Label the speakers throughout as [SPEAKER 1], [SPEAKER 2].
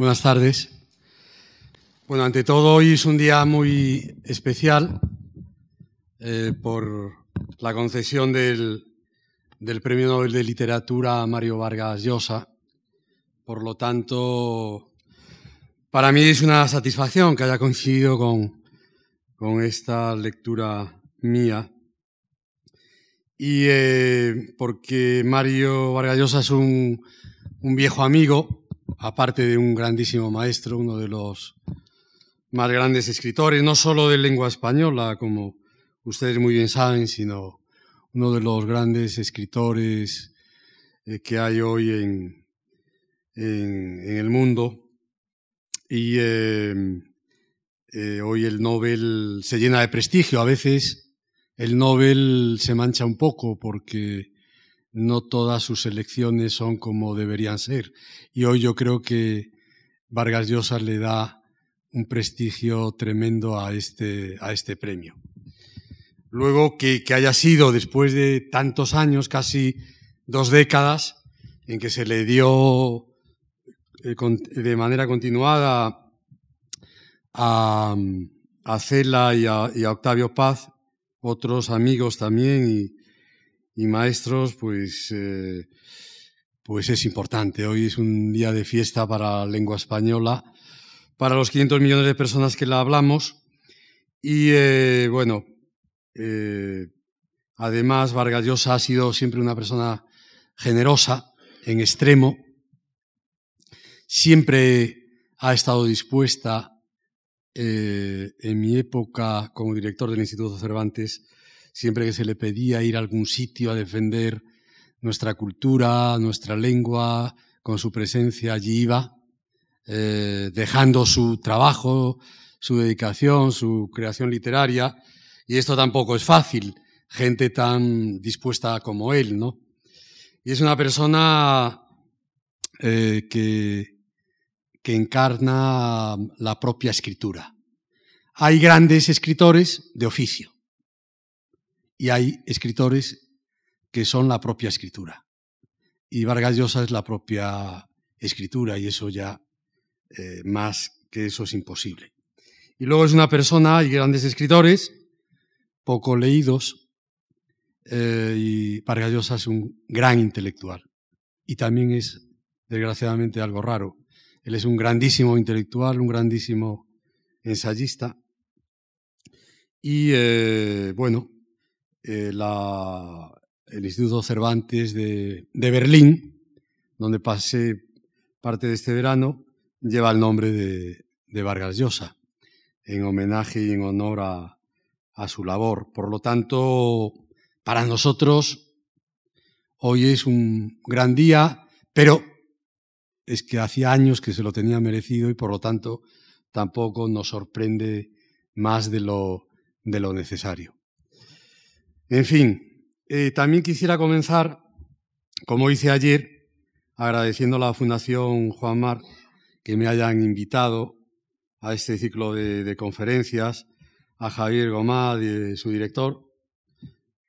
[SPEAKER 1] Buenas tardes. Bueno, ante todo, hoy es un día muy especial eh, por la concesión del, Premio Nobel de Literatura a Mario Vargas Llosa. Por lo tanto, para mí es una satisfacción que haya coincidido con, esta lectura mía. Y eh, porque Mario Vargas Llosa es un viejo amigo, aparte de un grandísimo maestro, uno de los más grandes escritores, no solo de lengua española, como ustedes muy bien saben, sino uno de los grandes escritores eh, que hay hoy en, en, el mundo. Y eh, eh, hoy el Nobel se llena de prestigio. A veces el Nobel se mancha un poco porque no todas sus elecciones son como deberían ser. Y hoy yo creo que Vargas Llosa le da un prestigio tremendo a este, a este premio. Luego que, que haya sido después de tantos años, casi dos décadas, en que se le dio eh, de manera continuada a, a Cela y a, y a Octavio Paz, otros amigos también, y, y maestros, pues, eh, pues es importante. Hoy es un día de fiesta para la lengua española, para los 500 millones de personas que la hablamos. Y eh, bueno, eh, además Vargas Llosa ha sido siempre una persona generosa, en extremo. Siempre ha estado dispuesta, en mi época como director del Instituto Cervantes, siempre que se le pedía ir a algún sitio a defender nuestra cultura, nuestra lengua, con su presencia allí iba, eh, dejando su trabajo, su dedicación, su creación literaria, y esto tampoco es fácil, gente tan dispuesta como él, ¿no? Y es una persona eh, que, que encarna la propia escritura. Hay grandes escritores de oficio, y hay escritores que son la propia escritura. Y Vargas Llosa es la propia escritura y eso ya eh, más que eso es imposible. Y luego es una persona, hay grandes escritores, poco leídos, eh, y Vargas Llosa es un gran intelectual. Y también es, desgraciadamente, algo raro. Él es un grandísimo intelectual, un grandísimo ensayista. Y eh, bueno, eh, la, el Instituto Cervantes de, Berlín, donde pasé parte de este verano, lleva el nombre de, de Vargas Llosa, en homenaje y en honor a, a su labor. Por lo tanto, para nosotros hoy es un gran día, pero es que hacía años que se lo tenía merecido y por lo tanto tampoco nos sorprende más de lo, de lo necesario. En fin, eh, también quisiera comenzar, como hice ayer, agradeciendo a la Fundación Juan Mar que me hayan invitado a este ciclo de, conferencias, a Javier Gomá, su director,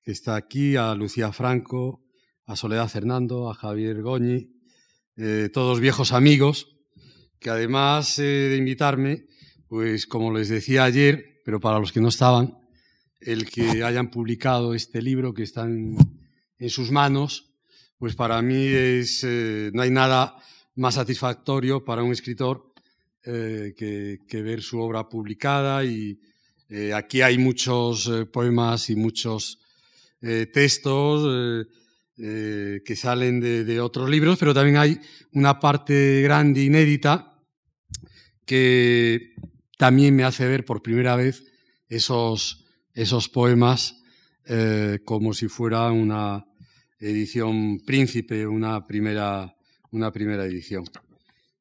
[SPEAKER 1] que está aquí, a Lucía Franco, a Soledad Fernando, a Javier Goñi, eh, todos viejos amigos, que además eh, de invitarme, pues como les decía ayer, pero para los que no estaban, el que hayan publicado este libro que está en, sus manos, pues para mí es, eh, no hay nada más satisfactorio para un escritor eh, que, ver su obra publicada y eh, aquí hay muchos poemas y muchos textos que salen de, de, otros libros, pero también hay una parte grande, inédita, que también me hace ver por primera vez esos esos poemas eh, como si fuera una edición príncipe, una primera, una primera edición.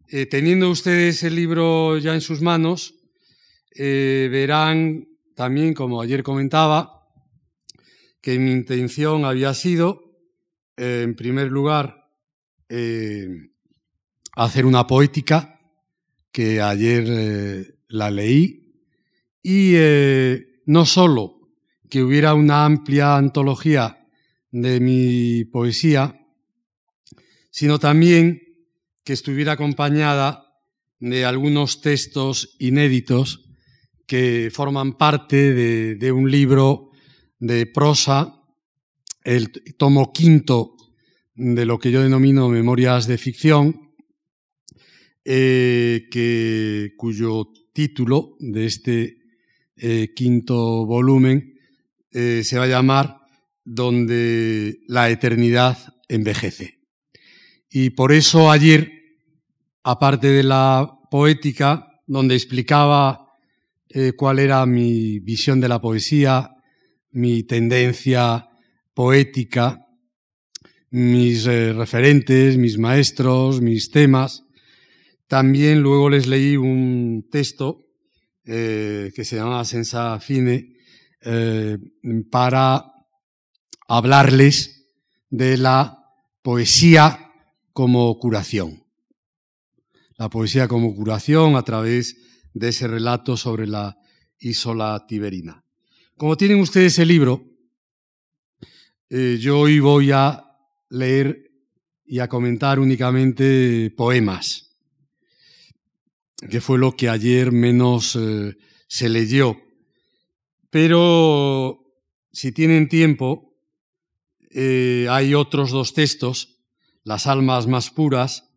[SPEAKER 1] Eh, teniendo ustedes el libro ya en sus manos, eh, verán también, como ayer comentaba, que mi intención había sido, en primer lugar, hacer una poética, que ayer la leí, y no solo que hubiera una amplia antología de mi poesía, sino también que estuviera acompañada de algunos textos inéditos que forman parte de, un libro de prosa, el tomo quinto de lo que yo denomino Memorias de Ficción, eh, que, cuyo título de este eh, quinto volumen eh, se va a llamar Donde la eternidad envejece. Y por eso ayer, aparte de la poética, donde explicaba eh, cuál era mi visión de la poesía, mi tendencia poética, mis referentes, mis maestros, mis temas. También luego les leí un texto eh, que se llama Sensa Fine para hablarles de la poesía como curación. La poesía como curación a través de ese relato sobre la Isola Tiberina. Como tienen ustedes el libro, eh, yo hoy voy a leer y a comentar únicamente poemas, que fue lo que ayer menos eh, se leyó. Pero si tienen tiempo, eh, hay otros dos textos, Las almas más puras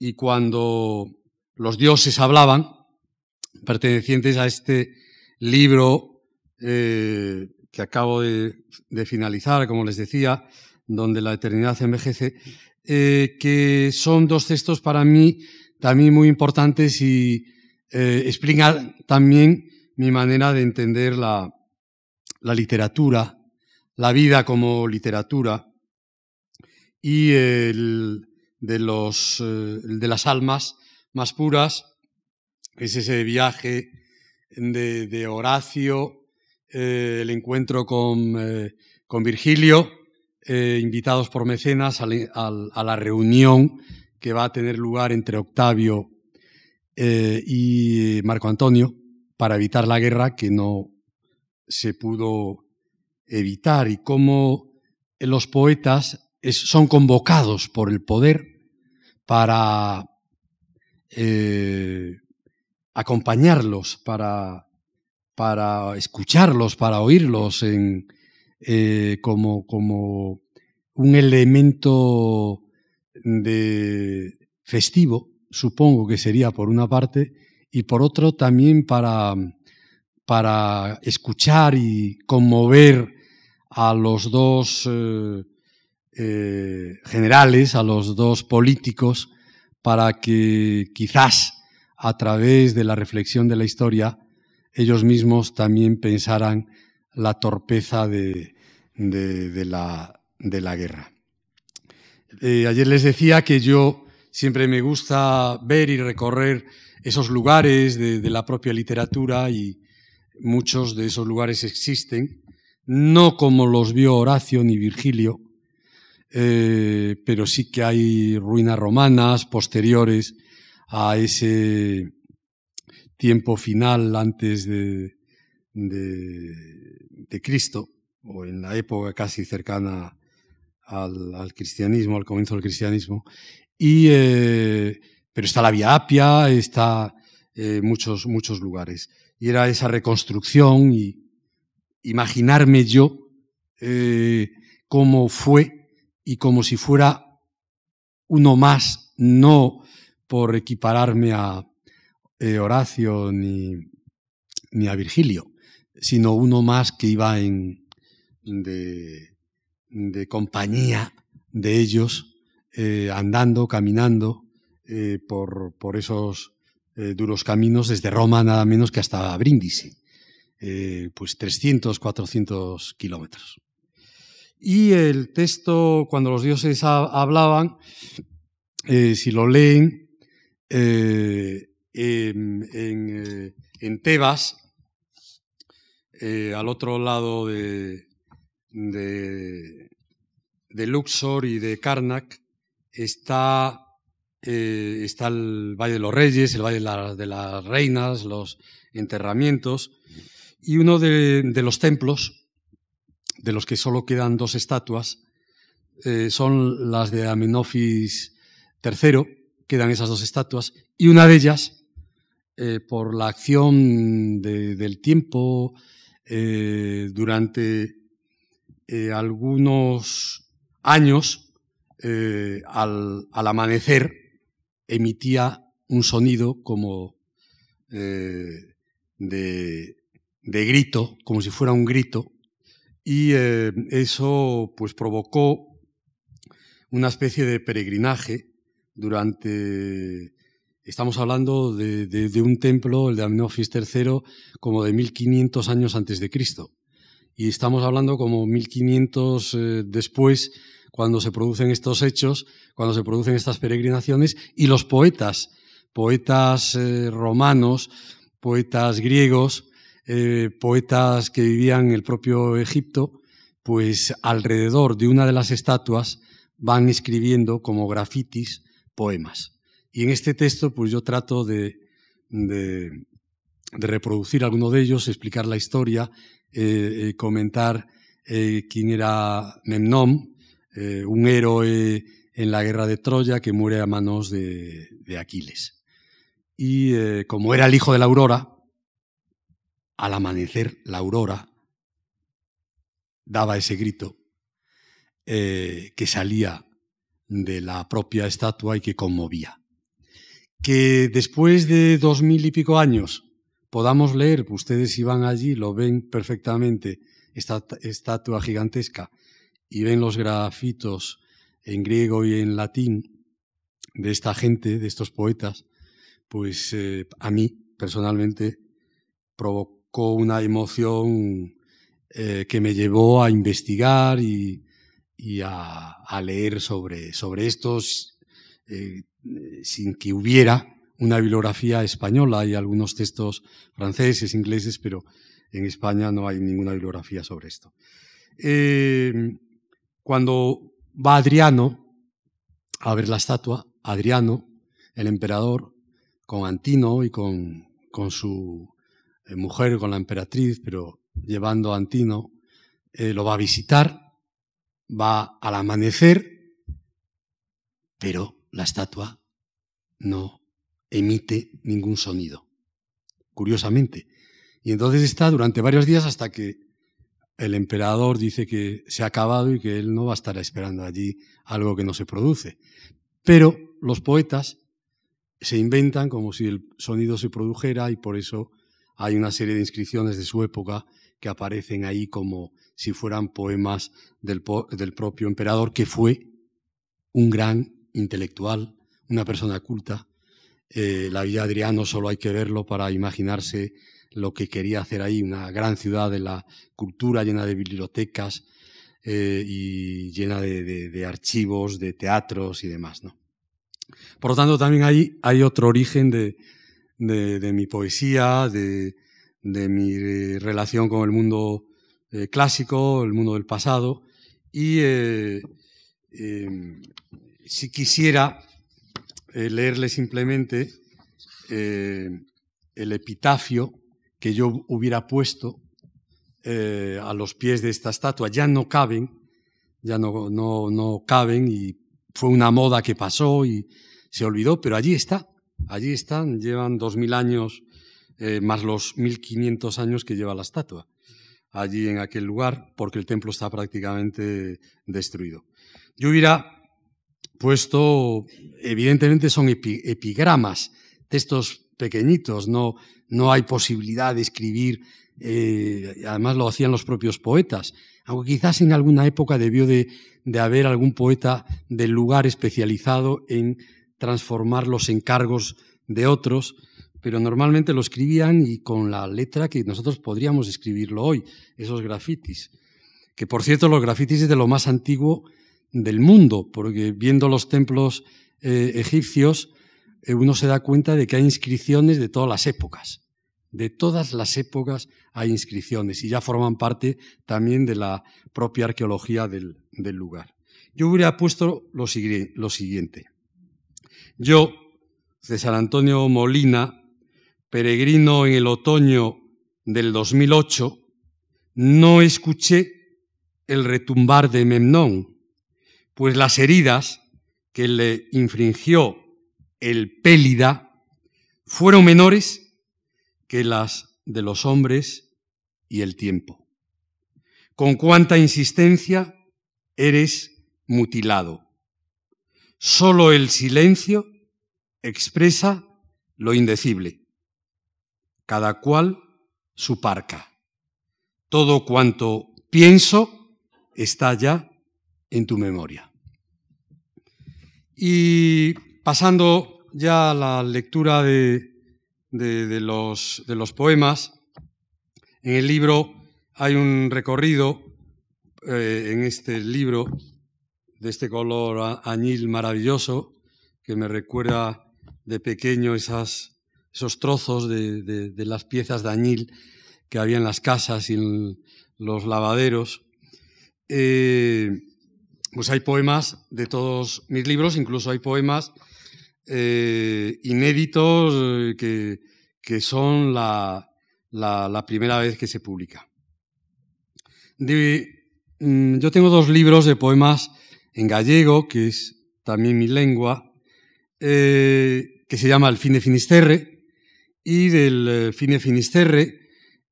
[SPEAKER 1] y cuando los dioses hablaban, pertenecientes a este libro eh, que acabo de, finalizar, como les decía, donde la eternidad envejece, que son dos textos para mí también muy importantes y eh, también mi manera de entender la, literatura, la vida como literatura y el de, los, de las almas más puras es ese viaje de, Horacio, eh, el encuentro con, eh, Virgilio, eh, invitados por mecenas a, la reunión que va a tener lugar entre Octavio y Marco Antonio para evitar la guerra que no se pudo evitar. Y cómo los poetas son convocados por el poder para acompañarlos, para, para escucharlos, para oírlos en, eh, como, como un elemento de festivo, supongo que sería por una parte, y por otro también para, para escuchar y conmover a los dos eh, eh, generales, a los dos políticos, para que quizás a través de la reflexión de la historia, ellos mismos también pensaran la torpeza de, la, guerra. Eh, ayer les decía que yo siempre me gusta ver y recorrer esos lugares de, la propia literatura y muchos de esos lugares existen, no como los vio Horacio ni Virgilio, eh, pero sí que hay ruinas romanas posteriores a ese tiempo final antes de, de, Cristo, o en la época casi cercana al, cristianismo, al comienzo del cristianismo. Y, eh, pero está la Vía Apia, está eh, muchos, muchos lugares. Y era esa reconstrucción y imaginarme yo eh, cómo fue y como si fuera uno más, no por equipararme a eh, Horacio ni, ni, a Virgilio, sino uno más que iba en, compañía de ellos, eh, andando, caminando eh, por, por, esos duros caminos desde Roma nada menos que hasta Brindisi, pues 300, 400 kilómetros. Y el texto, cuando los dioses hablaban, si lo leen, eh, eh, en, Tebas, eh, al otro lado de, de, Luxor y de Karnak, está, está el Valle de los Reyes, el Valle de, las Reinas, los enterramientos, y uno de, los templos, de los que solo quedan dos estatuas, son las de Amenofis III, quedan esas dos estatuas, Y una de ellas, eh, por la acción del tiempo, eh, durante eh, algunos años, al, amanecer, emitía un sonido como de, de, grito, como si fuera un grito, y eso pues provocó una especie de peregrinaje durante Estamos hablando de, un templo, el de Amenofis III, como de 1500 años antes de Cristo. Y estamos hablando como 1500 eh, después, cuando se producen estos hechos, cuando se producen estas peregrinaciones, y los poetas, poetas eh, romanos, poetas griegos, eh, poetas que vivían en el propio Egipto, pues alrededor de una de las estatuas van escribiendo como grafitis poemas. Y en este texto, pues yo trato de, reproducir alguno de ellos, explicar la historia, eh, eh, comentar eh, quién era Memnón, un héroe en la guerra de Troya que muere a manos de, de Aquiles. Y como era el hijo de la aurora, al amanecer la aurora daba ese grito que salía de la propia estatua y que conmovía que después de dos mil y pico años podamos leer, ustedes si van allí lo ven perfectamente, esta estatua gigantesca, y ven los grafitos en griego y en latín de esta gente, de estos poetas, pues eh, a mí personalmente provocó una emoción eh, que me llevó a investigar y, a, leer sobre, sobre estos eh, sin que hubiera una bibliografía española. Hay algunos textos franceses, ingleses, pero en España no hay ninguna bibliografía sobre esto. Eh, cuando va Adriano a ver la estatua, Adriano, el emperador, con Antino y con, con su eh, mujer, con la emperatriz, pero llevando a Antino, eh, lo va a visitar, va al amanecer, pero la estatua no emite ningún sonido, curiosamente. Y entonces está durante varios días hasta que el emperador dice que se ha acabado y que él no va a estar esperando allí algo que no se produce. Pero los poetas se inventan como si el sonido se produjera y por eso hay una serie de inscripciones de su época que aparecen ahí como si fueran poemas del, del propio emperador, que fue un gran intelectual, una persona culta. Eh, la Villa Adriano solo hay que verlo para imaginarse lo que quería hacer ahí, una gran ciudad de la cultura llena de bibliotecas eh, y llena de, archivos, de teatros y demás. ¿no? Por lo tanto, también ahí hay otro origen de, mi poesía, de, mi relación con el mundo eh, clásico, el mundo del pasado, y si quisiera eh, leerle simplemente eh, el epitafio que yo hubiera puesto eh, a los pies de esta estatua. Ya no caben, ya no, no, no caben y fue una moda que pasó y se olvidó, pero allí está, allí están, llevan dos mil años más los mil quinientos años que lleva la estatua allí en aquel lugar, porque el templo está prácticamente destruido. Yo hubiera puesto, evidentemente son epigramas, textos pequeñitos, no, no hay posibilidad de escribir, eh, además lo hacían los propios poetas, aunque quizás en alguna época debió de, de haber algún poeta del lugar especializado en transformar los encargos de otros, pero normalmente lo escribían y con la letra que nosotros podríamos escribirlo hoy, esos grafitis. Que por cierto, los grafitis es de lo más antiguo del mundo, porque viendo los templos eh, egipcios, eh, uno se da cuenta de que hay inscripciones de todas las épocas. De todas las épocas hay inscripciones y ya forman parte también de la propia arqueología del, lugar. Yo hubiera puesto lo, lo siguiente. Yo, César Antonio Molina, peregrino en el otoño del 2008, no escuché el retumbar de Memnón, pues las heridas que le infringió el Pélida, fueron menores que las de los hombres y el tiempo. Con cuánta insistencia eres mutilado. Solo el silencio expresa lo indecible. Cada cual su parca. Todo cuanto pienso está ya en tu memoria. Y pasando ya a la lectura de, los, de los poemas, en el libro hay un recorrido, eh, en este libro, de este color añil maravilloso, que me recuerda de pequeño esos trozos de, las piezas de añil que había en las casas y en los lavaderos. Eh, pues hay poemas de todos mis libros, incluso hay poemas eh, inéditos eh, que, son la, primera vez que se publica. Mm, yo tengo dos libros de poemas en gallego, que es también mi lengua, eh, que se llama El Fine Finisterre, y del Fine Finisterre,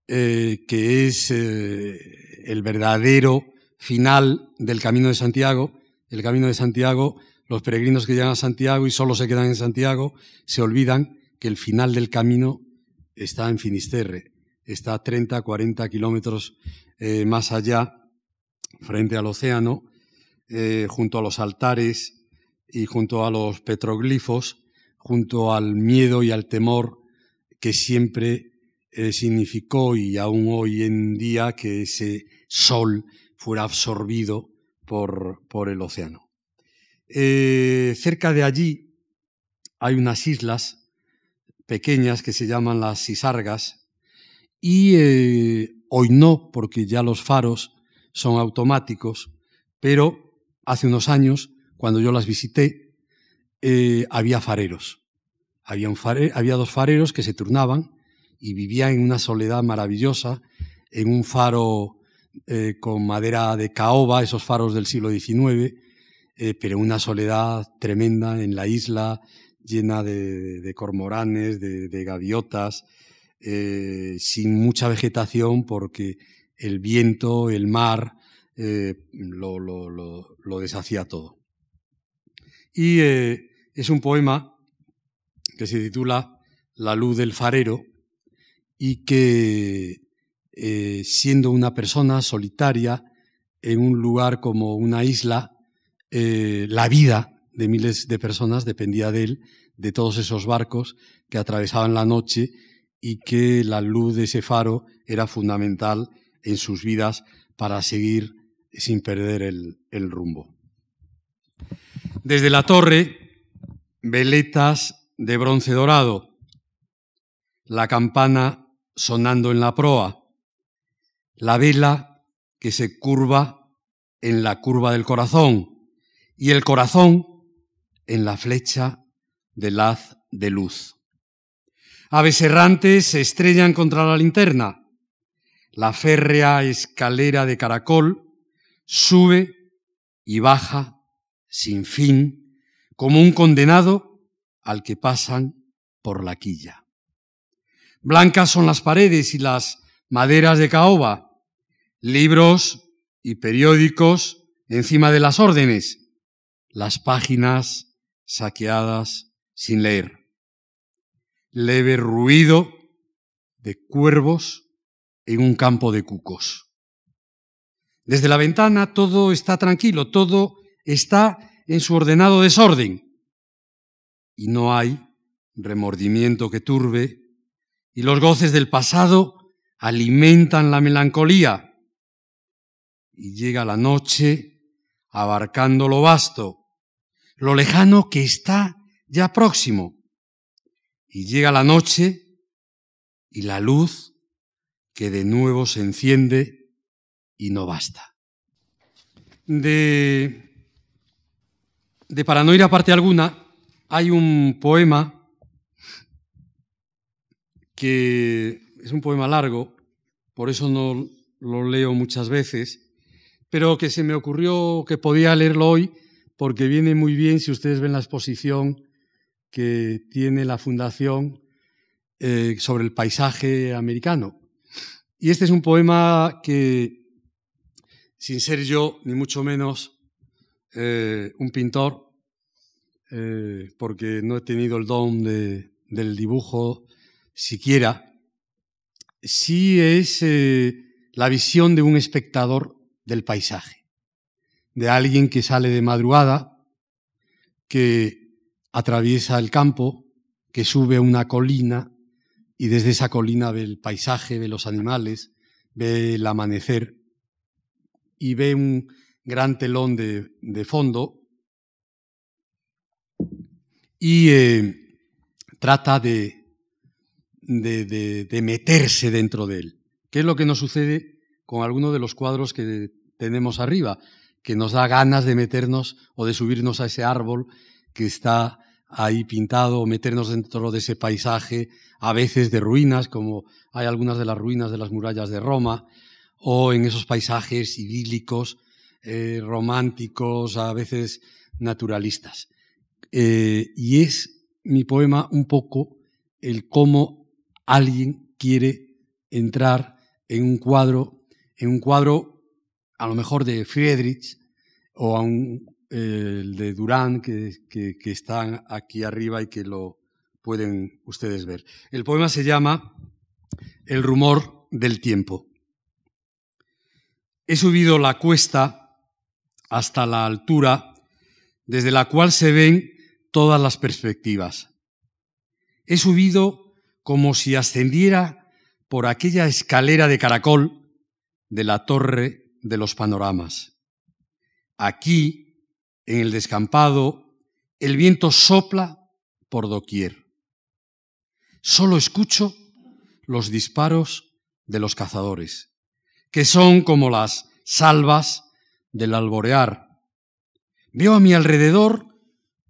[SPEAKER 1] que es el verdadero final del Camino de Santiago. El Camino de Santiago, los peregrinos que llegan a Santiago y solo se quedan en Santiago, se olvidan que el final del camino está en Finisterre, está a 30, 40 kilómetros eh, más allá, frente al océano, eh, junto a los altares y junto a los petroglifos, junto al miedo y al temor que siempre eh, significó y aún hoy en día que ese sol fuera absorbido por, por el océano. Eh, cerca de allí hay unas islas pequeñas que se llaman las Isargas y eh, hoy no, porque ya los faros son automáticos, pero hace unos años, cuando yo las visité, eh, había fareros. Había, un había dos fareros que se turnaban y vivían en una soledad maravillosa, en un faro eh, con madera de caoba, esos faros del siglo XIX, eh, pero una soledad tremenda en la isla, llena de, cormoranes, de, gaviotas, eh, sin mucha vegetación porque el viento, el mar, lo, lo, deshacía todo. Y es un poema que se titula La luz del farero y que eh, siendo una persona solitaria en un lugar como una isla, eh, la vida de miles de personas dependía de él, de todos esos barcos que atravesaban la noche y que la luz de ese faro era fundamental en sus vidas para seguir sin perder el, el rumbo. Desde la torre, veletas de bronce dorado, la campana sonando en la proa, la vela que se curva en la curva del corazón y el corazón en la flecha del haz de luz. Aves errantes se estrellan contra la linterna. La férrea escalera de caracol sube y baja sin fin como un condenado al que pasan por la quilla. Blancas son las paredes y las maderas de caoba, libros y periódicos encima de las órdenes, las páginas saqueadas sin leer. Leve ruido de cuervos en un campo de cucos. Desde la ventana todo está tranquilo, todo está en su ordenado desorden. Y no hay remordimiento que turbe, y los goces del pasado alimentan la melancolía y llega la noche abarcando lo vasto, lo lejano que está ya próximo. Y llega la noche y la luz que de nuevo se enciende y no basta. De, de para no ir a parte alguna, hay un poema que es un poema largo, por eso no lo leo muchas veces, pero que se me ocurrió que podía leerlo hoy porque viene muy bien si ustedes ven la exposición que tiene la Fundación eh, sobre el paisaje americano. Y este es un poema que, sin ser yo, ni mucho menos eh, un pintor, eh, porque no he tenido el don del dibujo siquiera, sí es la visión de un espectador del paisaje, de alguien que sale de madrugada, que atraviesa el campo, que sube una colina y desde esa colina ve el paisaje, ve los animales, ve el amanecer y ve un gran telón de, fondo y eh, trata de, de, meterse dentro de él. ¿Qué es lo que nos sucede con algunos de los cuadros que tenemos arriba? Que nos da ganas de meternos o de subirnos a ese árbol que está ahí pintado, o meternos dentro de ese paisaje a veces de ruinas, como hay algunas de las ruinas de las murallas de Roma, o en esos paisajes idílicos, eh, románticos, a veces naturalistas. Eh, y es mi poema un poco el cómo alguien quiere entrar en un cuadro, en un cuadro a lo mejor de Friedrich o a un, eh, de Durán que, que, que están aquí arriba y que lo, pueden ustedes ver. El poema se llama El rumor del tiempo. He subido la cuesta hasta la altura desde la cual se ven todas las perspectivas. He subido como si ascendiera por aquella escalera de caracol de la torre de los panoramas. Aquí, en el descampado, el viento sopla por doquier solo escucho los disparos de los cazadores, que son como las salvas del alborear. Veo a mi alrededor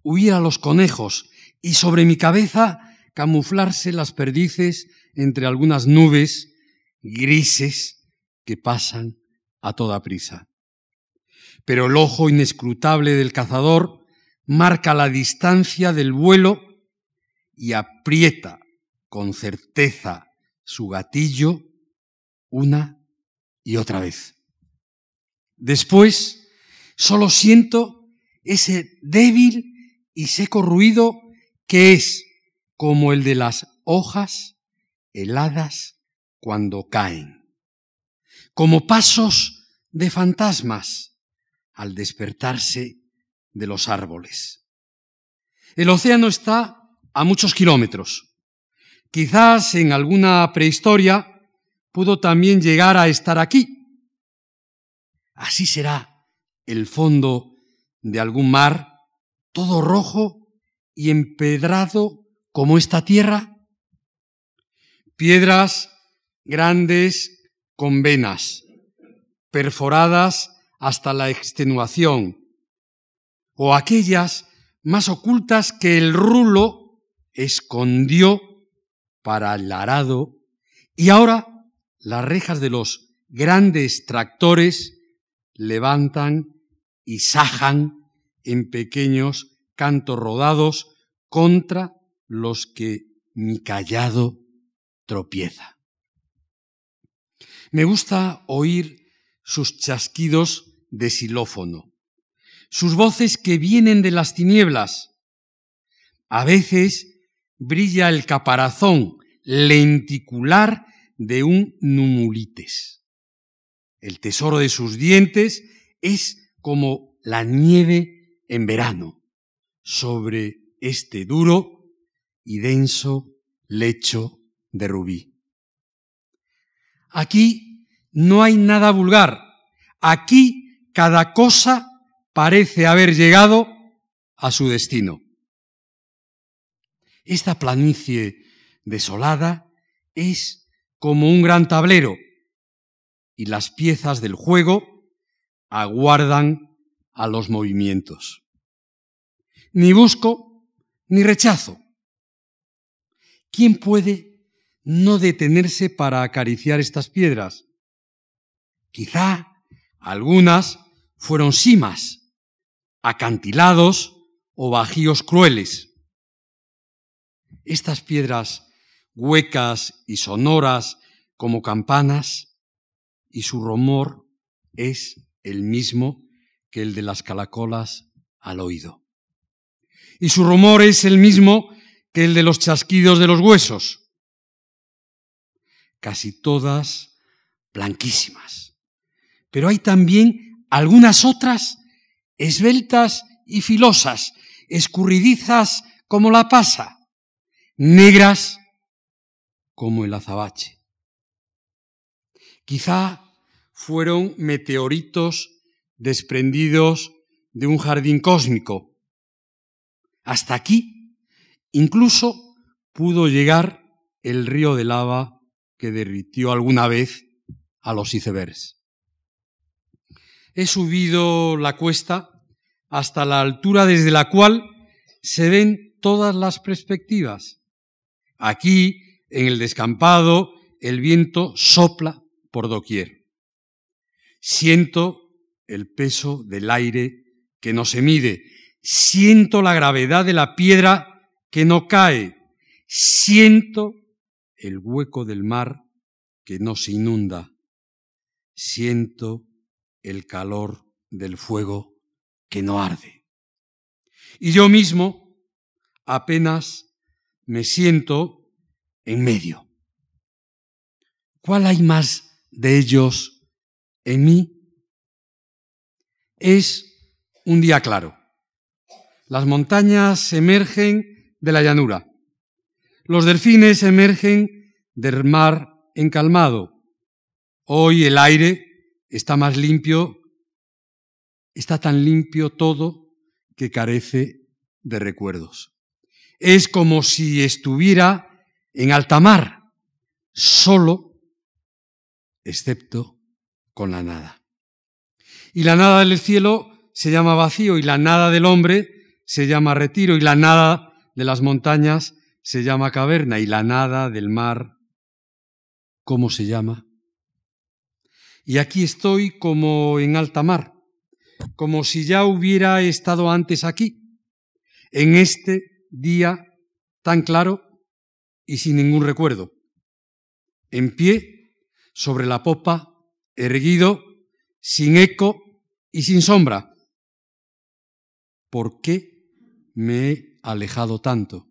[SPEAKER 1] huir a los conejos y sobre mi cabeza camuflarse las perdices entre algunas nubes grises que pasan a toda prisa. Pero el ojo inescrutable del cazador marca la distancia del vuelo y aprieta con certeza su gatillo una y otra vez. Después solo siento ese débil y seco ruido que es como el de las hojas heladas cuando caen, como pasos de fantasmas al despertarse de los árboles. El océano está a muchos kilómetros, Quizás en alguna prehistoria pudo también llegar a estar aquí. Así será el fondo de algún mar, todo rojo y empedrado como esta tierra. Piedras grandes con venas, perforadas hasta la extenuación, o aquellas más ocultas que el rulo escondió para el arado y ahora las rejas de los grandes tractores levantan y sajan en pequeños cantos rodados contra los que mi callado tropieza. Me gusta oír sus chasquidos de xilófono, sus voces que vienen de las tinieblas. A veces brilla el caparazón lenticular de un numulites. El tesoro de sus dientes es como la nieve en verano sobre este duro y denso lecho de rubí. Aquí no hay nada vulgar. Aquí cada cosa parece haber llegado a su destino. Esta planicie desolada es como un gran tablero y las piezas del juego aguardan a los movimientos. Ni busco ni rechazo. ¿Quién puede no detenerse para acariciar estas piedras? Quizá algunas fueron simas, acantilados o bajíos crueles estas piedras huecas y sonoras como campanas, y su rumor es el mismo que el de las calacolas al oído. Y su rumor es el mismo que el de los chasquidos de los huesos. Casi todas blanquísimas. Pero hay también algunas otras esbeltas y filosas, escurridizas como la pasa, negras como el azabache. Quizá fueron meteoritos desprendidos de un jardín cósmico. Hasta aquí incluso pudo llegar el río de lava que derritió alguna vez a los icebergs. He subido la cuesta hasta la altura desde la cual se ven todas las perspectivas. Aquí, en el descampado, el viento sopla por doquier. Siento el peso del aire que no se mide. Siento la gravedad de la piedra que no cae. Siento el hueco del mar que no se inunda. Siento el calor del fuego que no arde. Y yo mismo apenas me siento en medio. ¿Cuál hay más de ellos en mí? Es un día claro. Las montañas emergen de la llanura. Los delfines emergen del mar encalmado. Hoy el aire está más limpio, está tan limpio todo que carece de recuerdos. Es como si estuviera en alta mar, solo, excepto con la nada. Y la nada del cielo se llama vacío y la nada del hombre se llama retiro y la nada de las montañas se llama caverna y la nada del mar, ¿cómo se llama? Y aquí estoy como en alta mar, como si ya hubiera estado antes aquí, en este día tan claro y sin ningún recuerdo, en pie, sobre la popa, erguido, sin eco y sin sombra. ¿Por qué me he alejado tanto?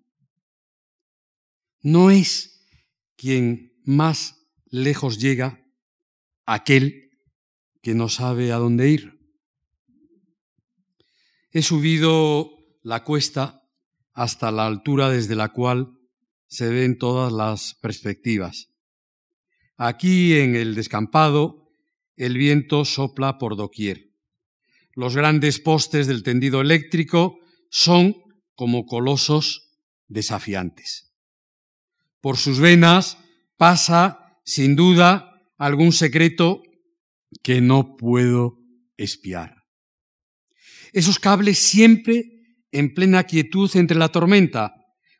[SPEAKER 1] No es quien más lejos llega aquel que no sabe a dónde ir. He subido la cuesta hasta la altura desde la cual se ven todas las perspectivas. Aquí en el descampado el viento sopla por doquier. Los grandes postes del tendido eléctrico son como colosos desafiantes. Por sus venas pasa, sin duda, algún secreto que no puedo espiar. Esos cables siempre en plena quietud entre la tormenta,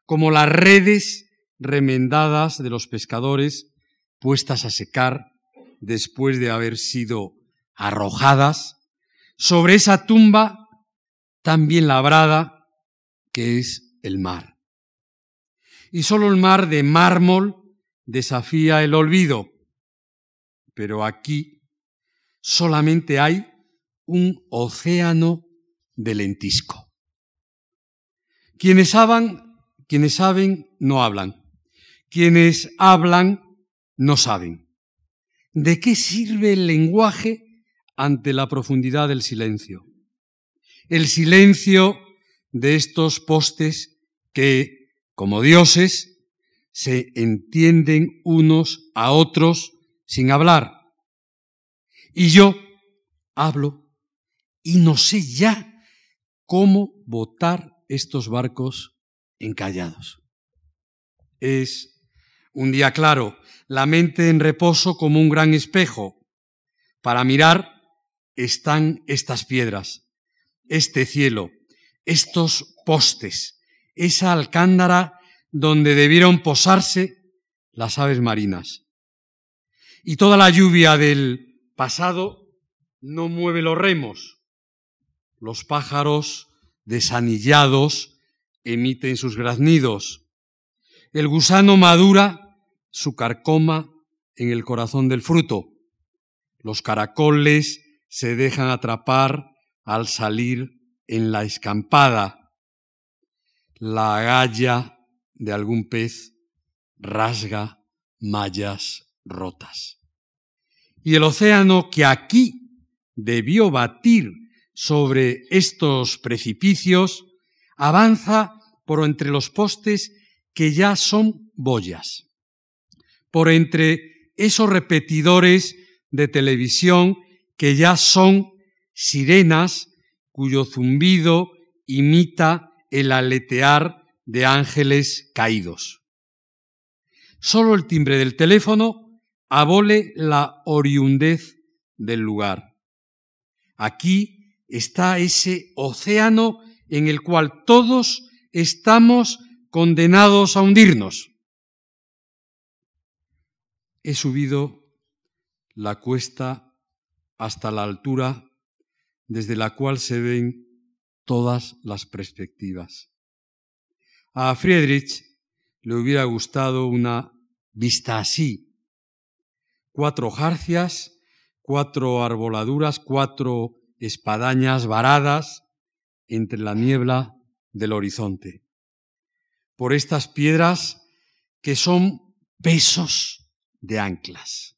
[SPEAKER 1] como las redes remendadas de los pescadores puestas a secar después de haber sido arrojadas sobre esa tumba tan bien labrada que es el mar. Y solo el mar de mármol desafía el olvido, pero aquí solamente hay un océano de lentisco. Quienes saben, quienes saben no hablan. Quienes hablan no saben. ¿De qué sirve el lenguaje ante la profundidad del silencio? El silencio de estos postes que, como dioses, se entienden unos a otros sin hablar. Y yo hablo y no sé ya cómo botar estos barcos encallados. Es un día claro, la mente en reposo como un gran espejo. Para mirar están estas piedras, este cielo, estos postes, esa alcándara donde debieron posarse las aves marinas. Y toda la lluvia del pasado no mueve los remos. Los pájaros desanillados emiten sus graznidos El gusano madura su carcoma en el corazón del fruto. Los caracoles se dejan atrapar al salir en la escampada. La agalla de algún pez rasga mallas rotas. Y el océano que aquí debió batir sobre estos precipicios avanza por entre los postes que ya son boyas, por entre esos repetidores de televisión que ya son sirenas cuyo zumbido imita el aletear de ángeles caídos. Solo el timbre del teléfono abole la oriundez del lugar. Aquí está ese océano en el cual todos estamos condenados a hundirnos. He subido la cuesta hasta la altura desde la cual se ven todas las perspectivas. A Friedrich le hubiera gustado una vista así. Cuatro jarcias, cuatro arboladuras, cuatro espadañas varadas entre la niebla del horizonte. Por estas piedras que son pesos de anclas.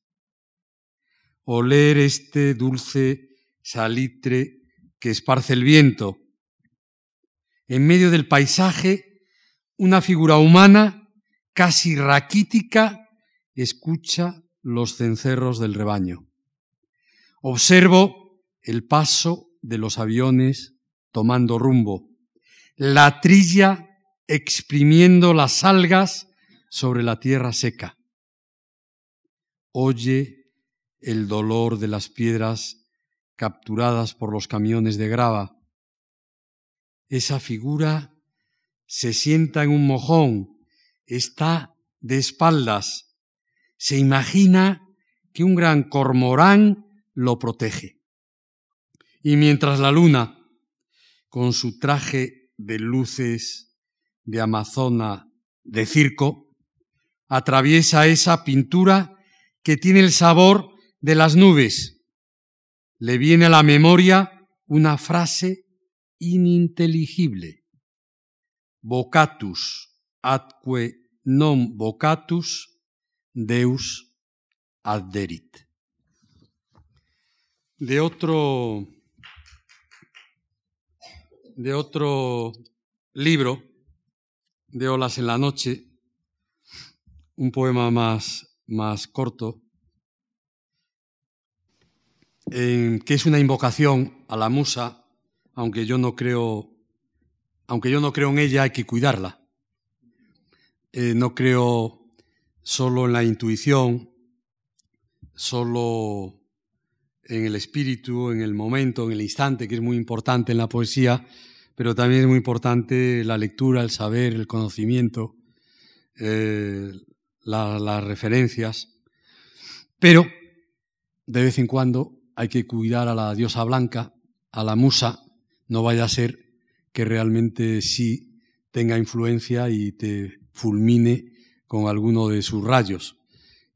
[SPEAKER 1] Oler este dulce salitre que esparce el viento. En medio del paisaje, una figura humana, casi raquítica, escucha los cencerros del rebaño. Observo el paso de los aviones tomando rumbo, la trilla exprimiendo las algas sobre la tierra seca. Oye el dolor de las piedras capturadas por los camiones de grava. Esa figura se sienta en un mojón, está de espaldas, se imagina que un gran cormorán lo protege. Y mientras la luna, con su traje de luces de amazona de circo, atraviesa esa pintura que tiene el sabor de las nubes, le viene a la memoria una frase ininteligible. Vocatus atque non vocatus Deus adderit. De otro de otro libro de Olas en la noche, un poema más, más corto, que es una invocación a la musa, aunque yo no creo, aunque yo no creo en ella, hay que cuidarla. Eh, no creo solo en la intuición, solo en el espíritu, en el momento, en el instante, que es muy importante en la poesía, pero también es muy importante la lectura, el saber, el conocimiento, eh, las referencias. Pero de vez en cuando hay que cuidar a la diosa blanca, a la musa, no vaya a ser que realmente sí tenga influencia y te fulmine con alguno de sus rayos.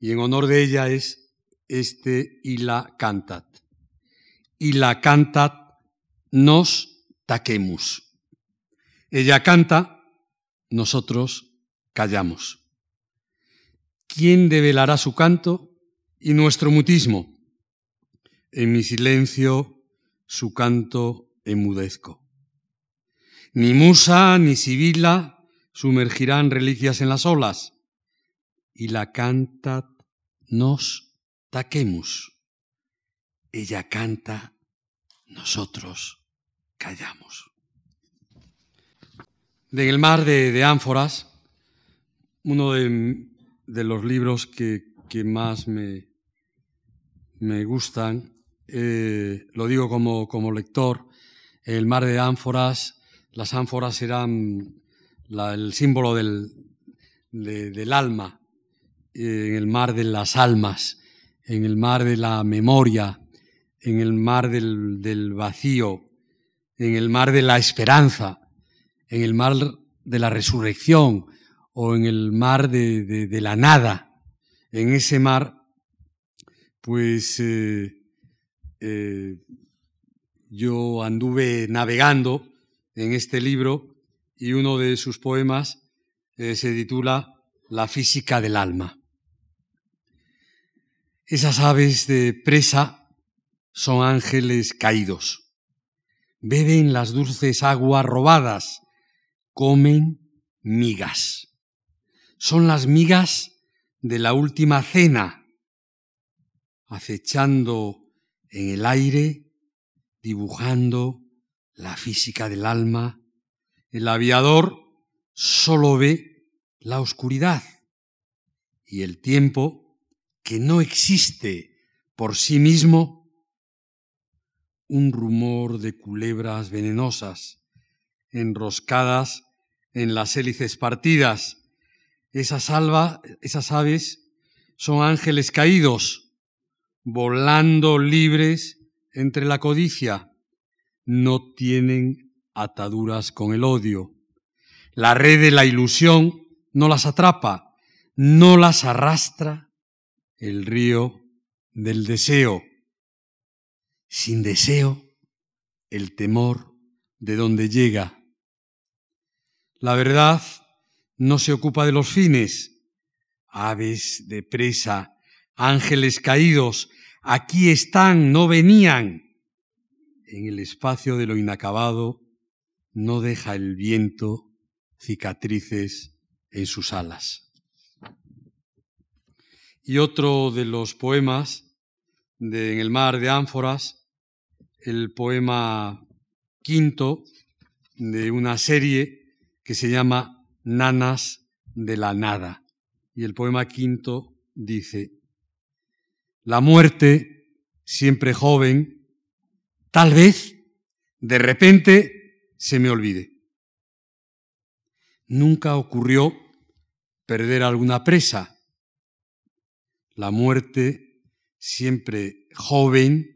[SPEAKER 1] Y en honor de ella es este y la cantat. Y la cantat nos taquemus. Ella canta, nosotros callamos. ¿Quién develará su canto y nuestro mutismo? En mi silencio su canto emudezco. Ni Musa ni Sibila sumergirán reliquias en las olas, y la canta nos taquemus. Ella canta, nosotros callamos. De el mar de, ánforas, uno de, los libros que, que más me, me gustan eh, lo digo como, como, lector, el mar de ánforas, las ánforas eran el símbolo del, del alma, en el mar de las almas, en el mar de la memoria, en el mar del, del vacío, en el mar de la esperanza, en el mar de la resurrección o en el mar de, la nada. En ese mar, pues eh, eh, yo anduve navegando en este libro y uno de sus poemas eh, se titula La física del alma. Esas aves de presa son ángeles caídos. Beben las dulces aguas robadas, comen migas. Son las migas de la última cena, acechando en el aire, dibujando la física del alma. El aviador solo ve la oscuridad y el tiempo que no existe por sí mismo, un rumor de culebras venenosas enroscadas en las hélices partidas. Esas, alba, esas aves son ángeles caídos, volando libres entre la codicia. No tienen ataduras con el odio. La red de la ilusión no las atrapa, no las arrastra el río del deseo. Sin deseo, el temor de donde llega la verdad no se ocupa de los fines. Aves de presa, ángeles caídos, aquí están, no venían. En el espacio de lo inacabado no deja el viento cicatrices en sus alas. Y otro de los poemas de En el mar de ánforas, el poema quinto de una serie que se llama Nanas de la Nada. Y el poema quinto dice, la muerte, siempre joven, tal vez de repente se me olvide. Nunca ocurrió perder alguna presa. La muerte, siempre joven,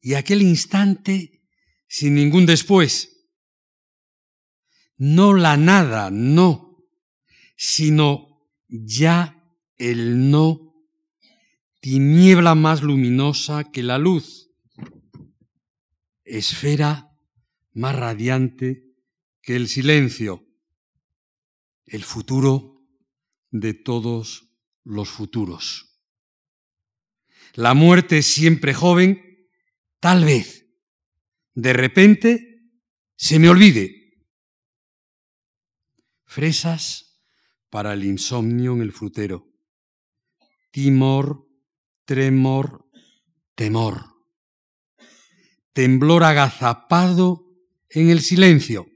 [SPEAKER 1] y aquel instante sin ningún después no la nada, no, sino ya el no, tiniebla más luminosa que la luz, esfera más radiante que el silencio, el futuro de todos los futuros. La muerte siempre joven, tal vez, de repente, se me olvide Fresas para el insomnio en el frutero. Timor, tremor, temor. Temblor agazapado en el silencio,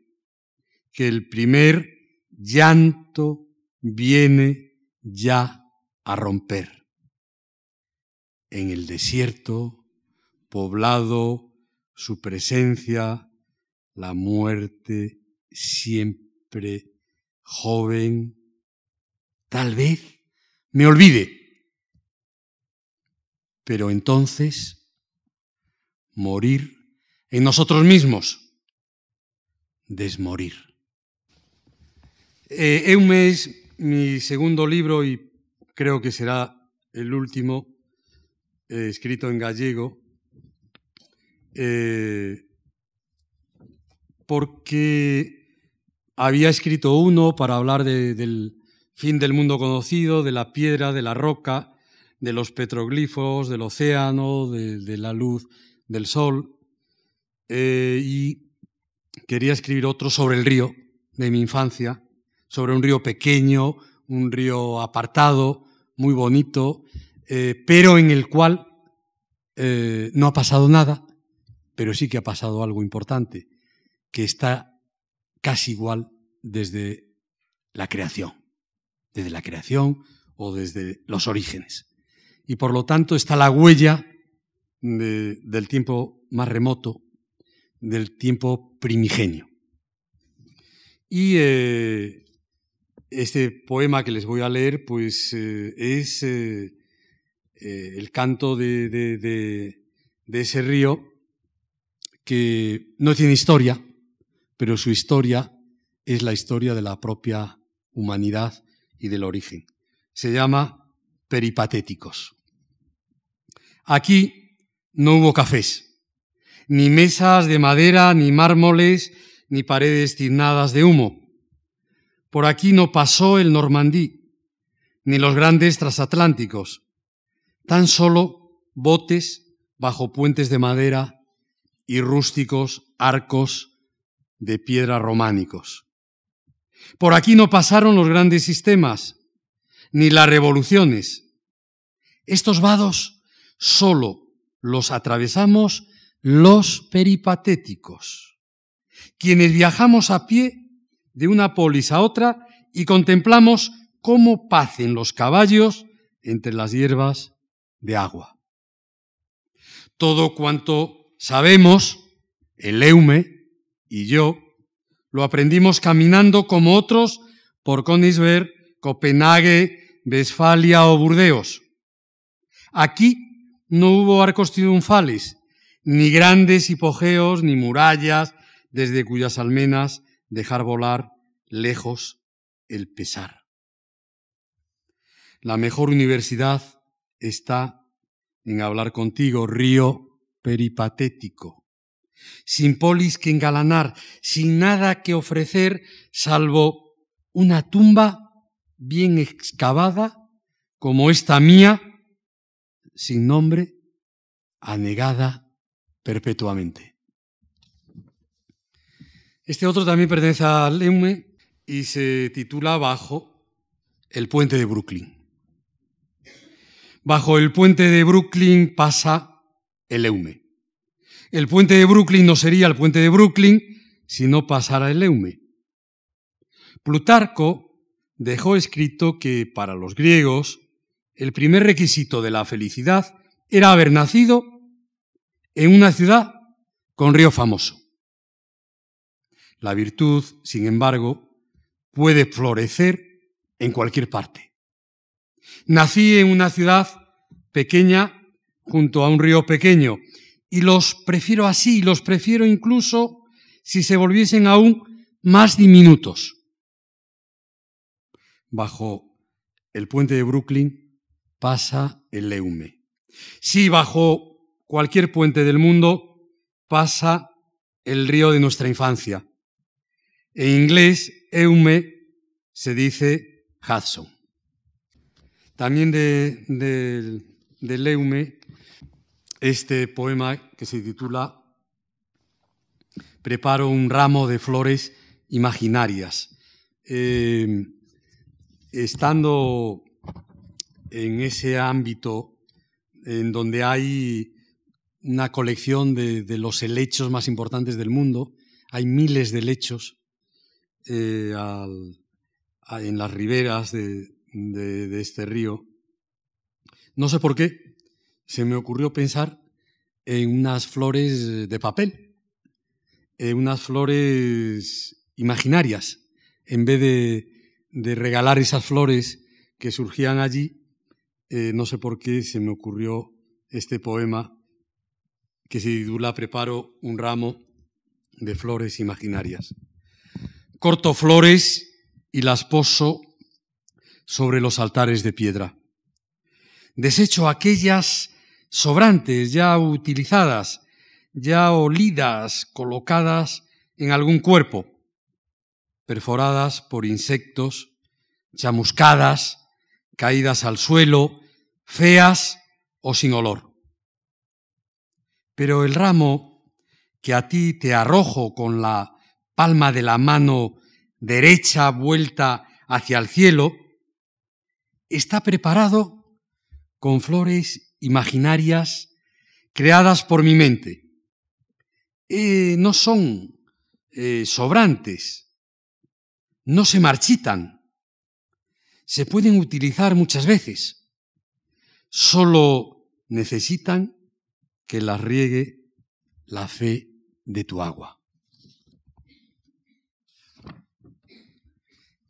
[SPEAKER 1] que el primer llanto viene ya a romper. En el desierto, poblado, su presencia, la muerte siempre joven, tal vez me olvide. Pero entonces, morir en nosotros mismos, desmorir. Eh, Eume es mi segundo libro y creo que será el último, eh, escrito en gallego, eh, porque había escrito uno para hablar del fin del mundo conocido, de la piedra, de la roca, de los petroglifos, del océano, de, la luz del sol. Eh, y quería escribir otro sobre el río de mi infancia, sobre un río pequeño, un río apartado, muy bonito, eh, pero en el cual eh, no ha pasado nada, pero sí que ha pasado algo importante, que está casi igual desde la creación, desde la creación o desde los orígenes. Y por lo tanto está la huella del tiempo más remoto, del tiempo primigenio. Y eh, este poema que les voy a leer, pues eh, es eh, el canto de, de ese río que no tiene historia, pero su historia es la historia de la propia humanidad y del origen. Se llama Peripatéticos. Aquí no hubo cafés, ni mesas de madera, ni mármoles, ni paredes tiznadas de humo. Por aquí no pasó el Normandí, ni los grandes transatlánticos, tan solo botes bajo puentes de madera y rústicos arcos de piedra románicos. Por aquí no pasaron los grandes sistemas, ni las revoluciones. Estos vados solo los atravesamos los peripatéticos, quienes viajamos a pie de una polis a otra y contemplamos cómo pacen los caballos entre las hierbas de agua. Todo cuanto sabemos, el Eume y yo, lo aprendimos caminando como otros por Königsberg, Copenhague, Westfalia o Burdeos. Aquí no hubo arcos triunfales, ni grandes hipogeos, ni murallas desde cuyas almenas dejar volar lejos el pesar. La mejor universidad está en hablar contigo, río peripatético, sin polis que engalanar, sin nada que ofrecer, salvo una tumba bien excavada, como esta mía, sin nombre, anegada perpetuamente. Este otro también pertenece al Eume y se titula Bajo el puente de Brooklyn. Bajo el puente de Brooklyn pasa el Eume. El puente de Brooklyn no sería el puente de Brooklyn si no pasara el Eume. Plutarco dejó escrito que para los griegos el primer requisito de la felicidad era haber nacido en una ciudad con río famoso. La virtud, sin embargo, puede florecer en cualquier parte. Nací en una ciudad pequeña junto a un río pequeño y los prefiero así, los prefiero incluso si se volviesen aún más diminutos. Bajo el puente de Brooklyn pasa el Leume. Sí, bajo cualquier puente del mundo pasa el río de nuestra infancia. En inglés, Eume se dice Hudson. También de, de, Leume, este poema que se titula Preparo un ramo de flores imaginarias. Eh, estando en ese ámbito en donde hay una colección de, los helechos más importantes del mundo, hay miles de helechos eh, en las riberas de, este río. No sé por qué se me ocurrió pensar en unas flores de papel, en unas flores imaginarias, en vez de, regalar esas flores que surgían allí, eh, no sé por qué se me ocurrió este poema que se titula Preparo un ramo de flores imaginarias. Corto flores y las poso sobre los altares de piedra. Desecho aquellas sobrantes ya utilizadas, ya olidas, colocadas en algún cuerpo, perforadas por insectos, chamuscadas, caídas al suelo, feas o sin olor. Pero el ramo que a ti te arrojo con la palma de la mano derecha vuelta hacia el cielo, está preparado con flores imaginarias creadas por mi mente. Eh, no son eh, sobrantes, no se marchitan, se pueden utilizar muchas veces, solo necesitan que las riegue la fe de tu agua.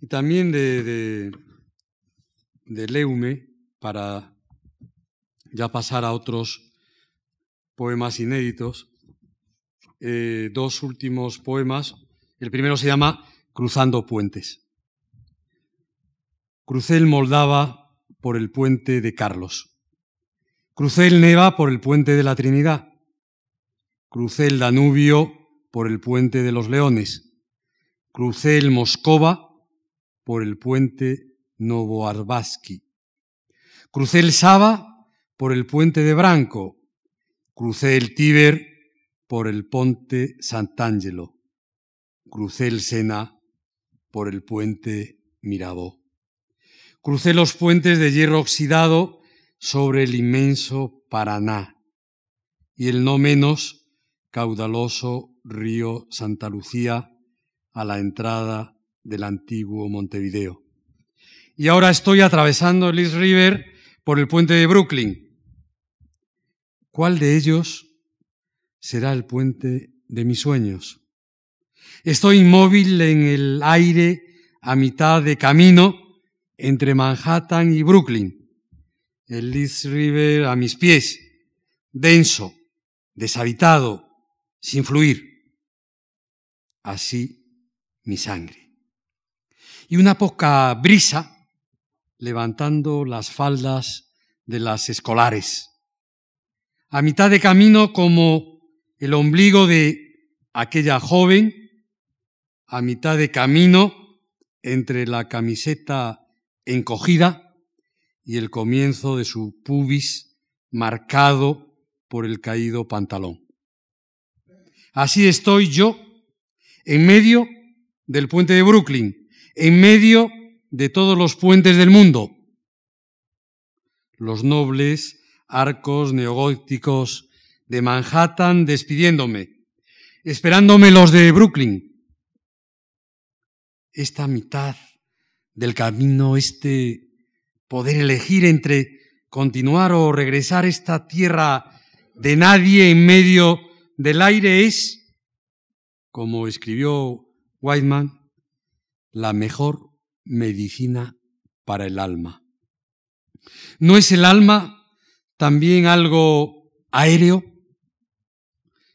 [SPEAKER 1] Y también de, Leume, para ya pasar a otros poemas inéditos, eh, dos últimos poemas. El primero se llama Cruzando Puentes. Crucé el Moldava por el puente de Carlos. Crucé el Neva por el puente de la Trinidad. Crucé el Danubio por el puente de los Leones. Crucé el Moscova por el puente Novoarbaski. Crucé el Saba por el puente de Branco. Crucé el Tíber por el ponte Sant'Angelo. Crucé el Sena por el puente Mirabó. Crucé los puentes de hierro oxidado sobre el inmenso Paraná y el no menos caudaloso río Santa Lucía a la entrada del antiguo Montevideo. Y ahora estoy atravesando el East River por el puente de Brooklyn. ¿Cuál de ellos será el puente de mis sueños? Estoy inmóvil en el aire a mitad de camino entre Manhattan y Brooklyn. El East River a mis pies, denso, deshabitado, sin fluir. Así mi sangre. Y una poca brisa levantando las faldas de las escolares. A mitad de camino como el ombligo de aquella joven, a mitad de camino entre la camiseta encogida y el comienzo de su pubis marcado por el caído pantalón. Así estoy yo en medio del puente de Brooklyn, en medio de todos los puentes del mundo. Los nobles arcos neogóticos de Manhattan despidiéndome, esperándome los de Brooklyn. Esta mitad del camino, este poder elegir entre continuar o regresar esta tierra de nadie en medio del aire es, como escribió Whiteman, la mejor medicina para el alma. ¿No es el alma también algo aéreo?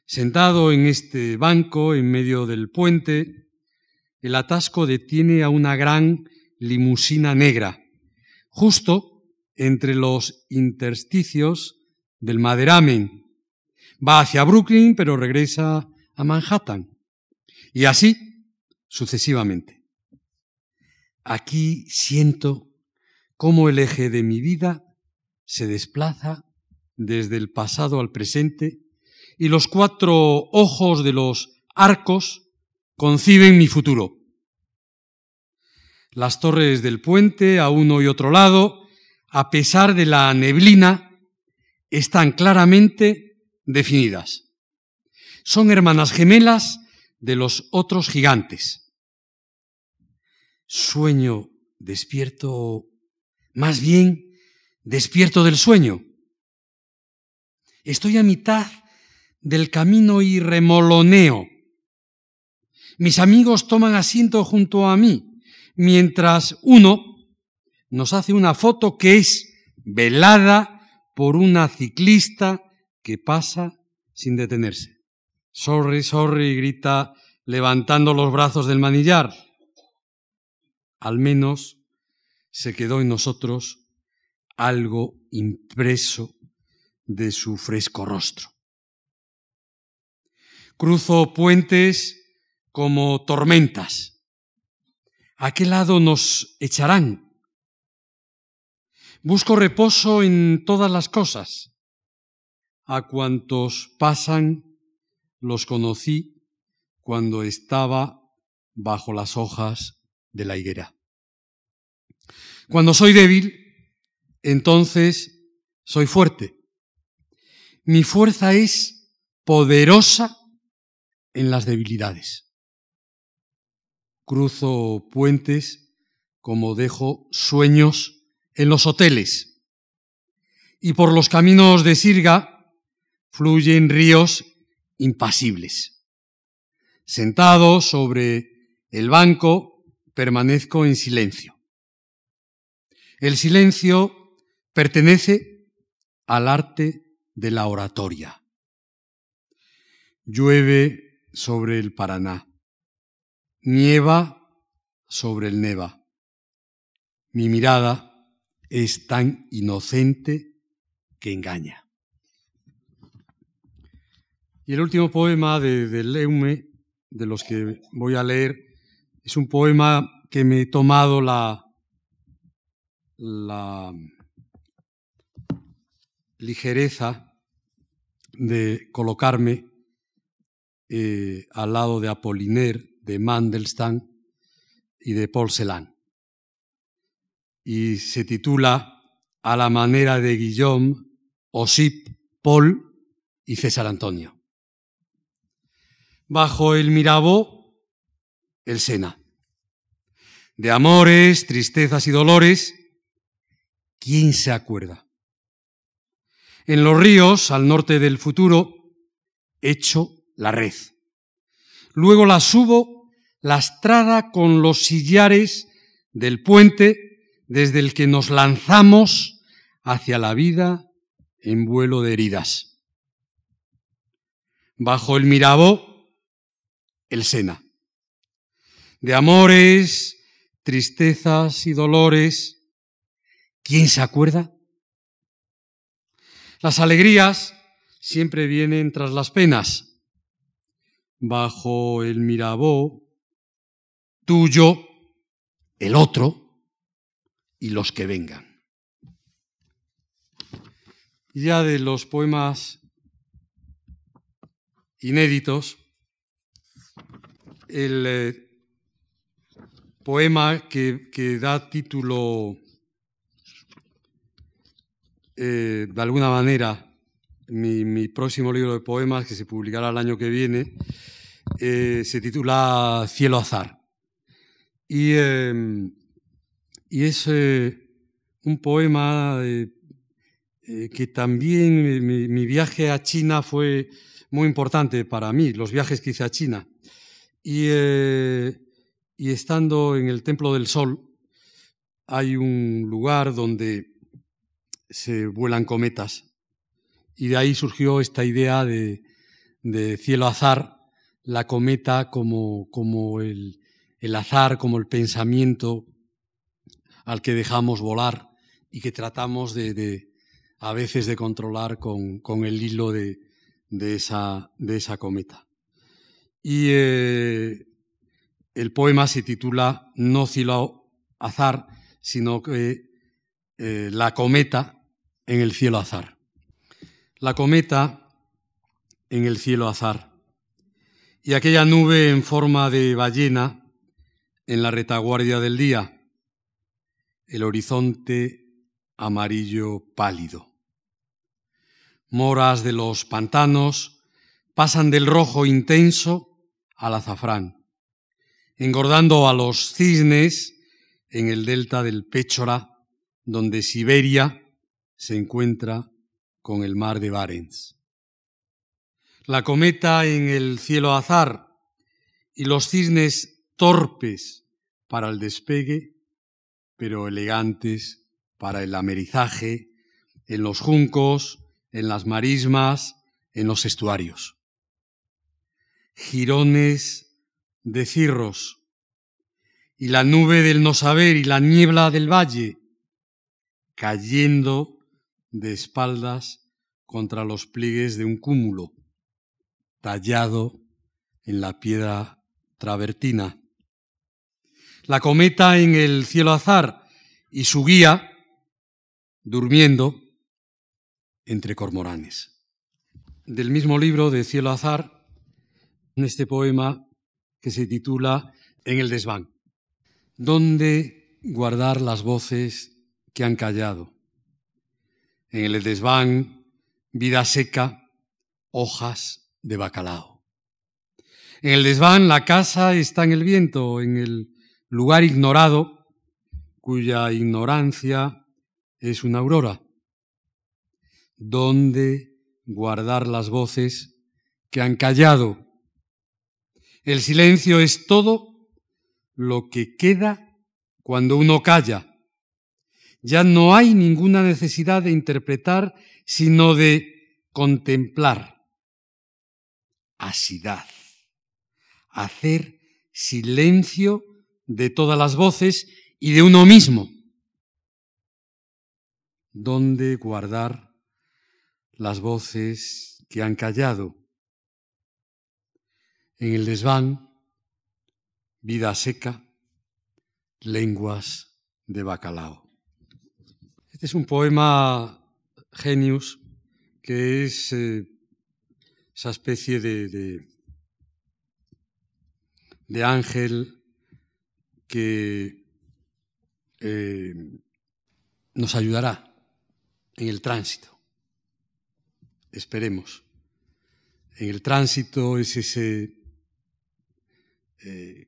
[SPEAKER 1] Sentado en este banco en medio del puente, el atasco detiene a una gran limusina negra, justo entre los intersticios del maderamen. Va hacia Brooklyn, pero regresa a Manhattan. Y así sucesivamente. Aquí siento cómo el eje de mi vida se desplaza desde el pasado al presente y los cuatro ojos de los arcos conciben mi futuro. Las torres del puente a uno y otro lado, a pesar de la neblina, están claramente definidas. Son hermanas gemelas de los otros gigantes sueño despierto, más bien despierto del sueño. Estoy a mitad del camino y remoloneo. Mis amigos toman asiento junto a mí, mientras uno nos hace una foto que es velada por una ciclista que pasa sin detenerse. Sorry, sorry, grita levantando los brazos del manillar al menos se quedó en nosotros algo impreso de su fresco rostro. Cruzo puentes como tormentas. ¿A qué lado nos echarán? Busco reposo en todas las cosas. A cuantos pasan los conocí cuando estaba bajo las hojas de la higuera. Cuando soy débil, entonces soy fuerte. Mi fuerza es poderosa en las debilidades. Cruzo puentes como dejo sueños en los hoteles. Y por los caminos de Sirga fluyen ríos impasibles. Sentado sobre el banco permanezco en silencio. El silencio pertenece al arte de la oratoria. Llueve sobre el Paraná, nieva sobre el Neva. mi mirada es tan inocente que engaña. Y el último poema de, de Leume, de los que voy a leer, es un poema que me he tomado la, ligereza de colocarme eh, al lado de Apollinaire, de Mandelstam y de Paul Celan. Y se titula A la manera de Guillaume, Osip, Paul y César Antonio. Bajo el Mirabó, el Sena. De amores, tristezas y dolores, ¿quién se acuerda? En los ríos, al norte del futuro, echo la red. Luego la subo lastrada con los sillares del puente desde el que nos lanzamos hacia la vida en vuelo de heridas. Bajo el Mirabó, el Sena. De amores, tristezas y dolores, ¿quién se acuerda? Las alegrías siempre vienen tras las penas bajo el Mirabó, tuyo, el otro y los que vengan. Ya de los poemas inéditos, el eh, poema que, da título, eh, de alguna manera, mi, próximo libro de poemas, que se publicará el año que viene, eh, se titula Cielo Azar. Y, em, es eh, un poema eh, que también mi, viaje a China fue muy importante para mí, los viajes que hice a China. Y, y estando en el Templo del Sol, hay un lugar donde se vuelan cometas. Y de ahí surgió esta idea de, de cielo azar, la cometa como, como el, el azar, como el pensamiento al que dejamos volar y que tratamos de, a veces de controlar con, con el hilo de, de, esa, de esa cometa. Y eh, el poema se titula No cielo azar, sino que eh, la cometa en el cielo azar. La cometa en el cielo azar y aquella nube en forma de ballena en la retaguardia del día, el horizonte amarillo pálido. Moras de los pantanos pasan del rojo intenso al azafrán, engordando a los cisnes en el delta del Péchora, donde Siberia se encuentra con el mar de Barents la cometa en el cielo azar y los cisnes torpes para el despegue, pero elegantes para el amerizaje en los juncos, en las marismas, en los estuarios. Girones de cirros y la nube del no saber y la niebla del valle cayendo de espaldas contra los pliegues de un cúmulo tallado en la piedra travertina. La cometa en el cielo azar y su guía durmiendo entre cormoranes. Del mismo libro de Cielo Azar, en este poema que se titula En el desván. ¿Dónde guardar las voces que han callado? En el desván, vida seca, hojas de bacalao. En el desván la casa está en el viento, en el lugar ignorado, cuya ignorancia es una aurora. ¿Dónde guardar las voces que han callado? El silencio es todo lo que queda cuando uno calla. Ya no hay ninguna necesidad de interpretar, sino de contemplar asidad, hacer silencio de todas las voces y de uno mismo, dónde guardar las voces que han callado. En el desván, vida seca, lenguas de bacalao. Este es un poema genius que es eh, esa especie de, de ángel que eh, nos ayudará en el tránsito. Esperemos. En el tránsito es ese eh,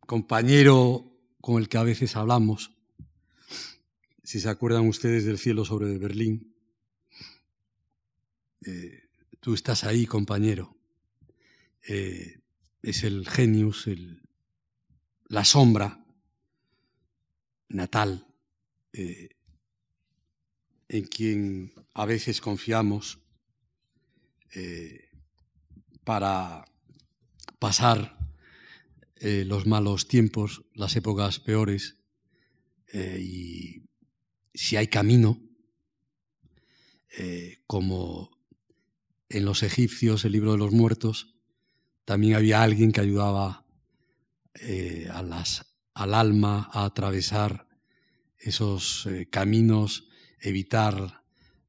[SPEAKER 1] compañero con el que a veces hablamos. Si se acuerdan ustedes del cielo sobre Berlín, eh, tú estás ahí, compañero. es el genius, el, la sombra natal, eh, en quien a veces confiamos eh, para pasar eh, los malos tiempos, las épocas peores, y si hay camino, como en los egipcios, el libro de los muertos, también había alguien que ayudaba a las al alma a atravesar esos eh, caminos, evitar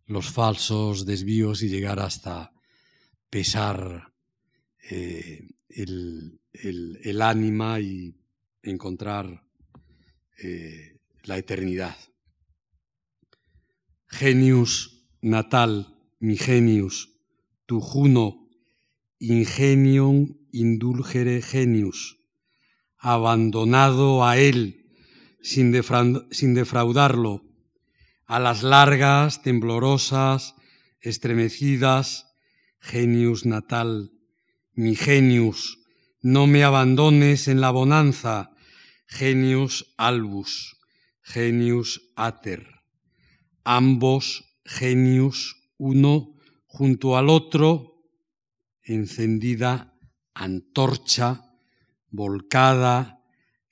[SPEAKER 1] los falsos desvíos y llegar hasta pesar eh, el, ánima y encontrar eh, la eternidad. Genius natal, mi genius, tu juno, ingenium indulgere genius abandonado a él sin, defraudarlo, a las largas, temblorosas, estremecidas, genius natal, mi genius, no me abandones en la bonanza, genius albus, genius ater, ambos genius uno junto al otro, encendida antorcha volcada,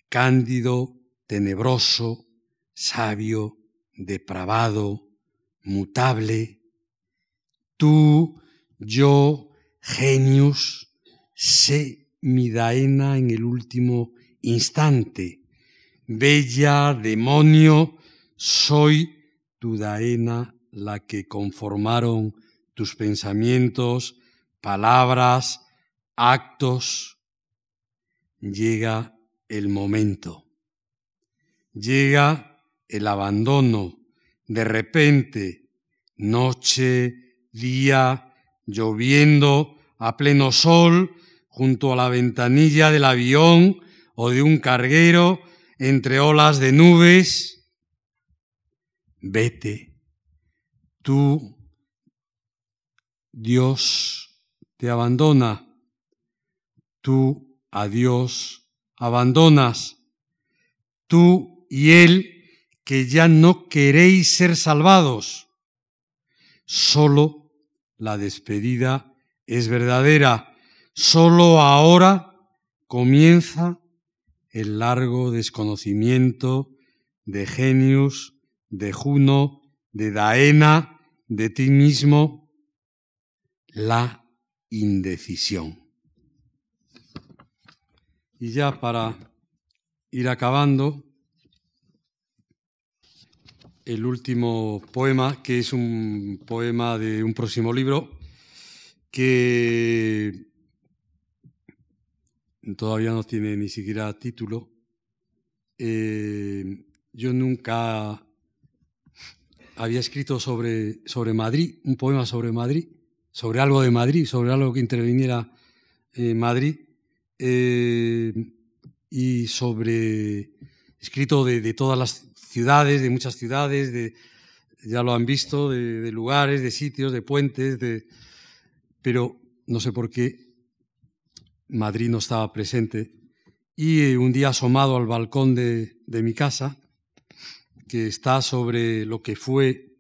[SPEAKER 1] cándido, tenebroso, sabio, depravado, mutable. Tú, yo, genius, sé mi daena en el último instante. Bella, demonio, soy tu daena la que conformaron tus pensamientos, palabras, actos, llega el momento, llega el abandono, de repente, noche, día, lloviendo, a pleno sol, junto a la ventanilla del avión o de un carguero, entre olas de nubes. Vete, tú, Dios te abandona, tú a Dios abandonas, tú y Él que ya no queréis ser salvados. Solo la despedida es verdadera, solo ahora comienza el largo desconocimiento de Genius, de Juno, de Daena, de ti mismo, la indecisión. Y ya para ir acabando, el último poema, que es un poema de un próximo libro, que todavía no tiene ni siquiera título. Eh, yo nunca había escrito sobre, sobre Madrid, un poema sobre Madrid, sobre algo de Madrid, sobre algo que interviniera en Madrid. Eh, y sobre, escrito de, todas las ciudades, de muchas ciudades, de, ya lo han visto, de, lugares, de sitios, de puentes, de, pero no sé por qué Madrid no estaba presente. Y un día asomado al balcón de, mi casa, que está sobre lo que fue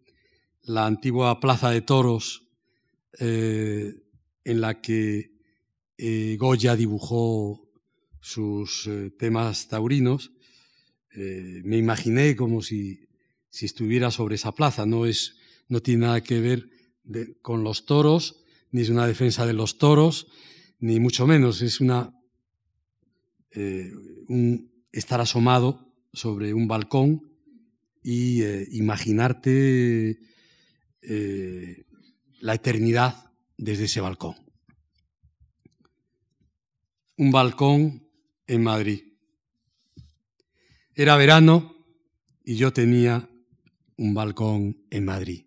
[SPEAKER 1] la antigua plaza de toros, eh, en la que eh, Goya dibujó sus eh, temas taurinos, eh, me imaginé como si si estuviera sobre esa plaza. No, es, no tiene nada que ver con los toros, ni es una defensa de los toros, ni mucho menos. Es una, un estar asomado sobre un balcón y imaginarte la eternidad desde ese balcón. Un balcón en Madrid. Era verano y yo tenía un balcón en Madrid.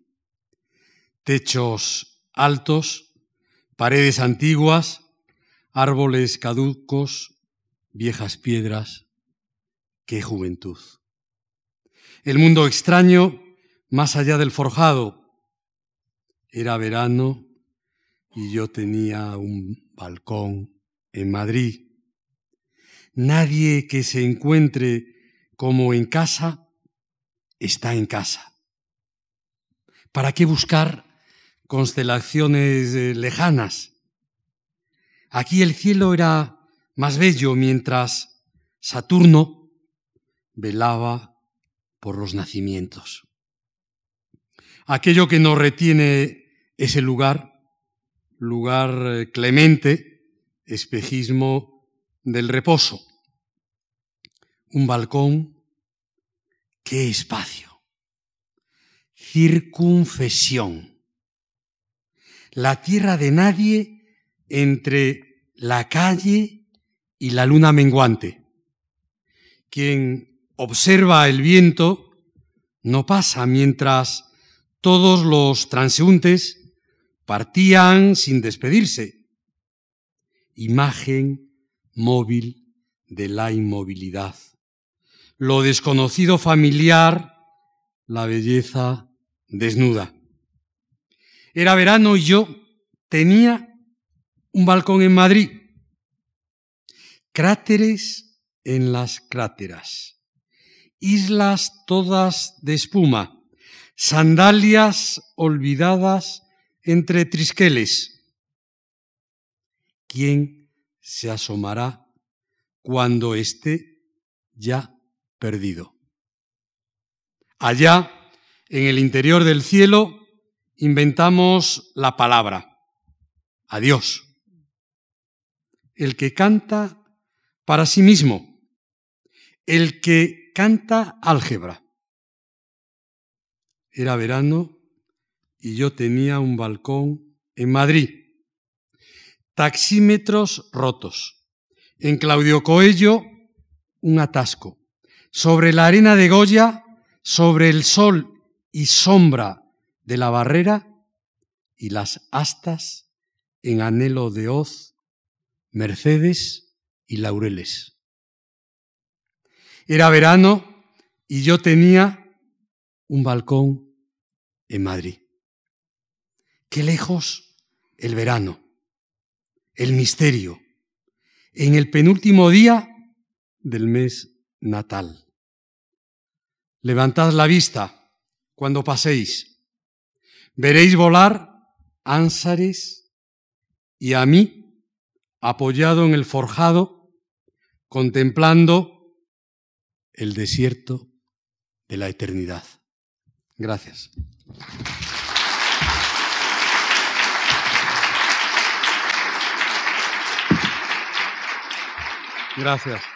[SPEAKER 1] Techos altos, paredes antiguas, árboles caducos, viejas piedras. ¡Qué juventud! El mundo extraño más allá del forjado. Era verano y yo tenía un balcón en Madrid. Nadie que se encuentre como en casa está en casa. ¿Para qué buscar constelaciones eh, lejanas? Aquí el cielo era más bello mientras Saturno velaba por los nacimientos. Aquello que nos retiene ese lugar, lugar eh, clemente, espejismo del reposo un balcón, qué espacio. Circunfesión. La tierra de nadie entre la calle y la luna menguante. Quien observa el viento no pasa mientras todos los transeúntes partían sin despedirse. Imagen móvil de la inmovilidad lo desconocido familiar, la belleza desnuda. Era verano y yo tenía un balcón en Madrid, cráteres en las cráteras, islas todas de espuma, sandalias olvidadas entre trisqueles. ¿Quién se asomará cuando esté ya perdido. Allá, en el interior del cielo, inventamos la palabra, adiós. El que canta para sí mismo, el que canta álgebra. Era verano y yo tenía un balcón en Madrid. Taxímetros rotos. En Claudio Coello, un atasco sobre la arena de Goya, sobre el sol y sombra de la barrera y las astas en anhelo de hoz, mercedes y laureles. Era verano y yo tenía un balcón en Madrid. Qué lejos el verano, el misterio, en el penúltimo día del mes natal. Levantad la vista cuando paséis. Veréis volar ánsares y a mí, apoyado en el forjado, contemplando el desierto de la eternidad. Gracias. Gracias.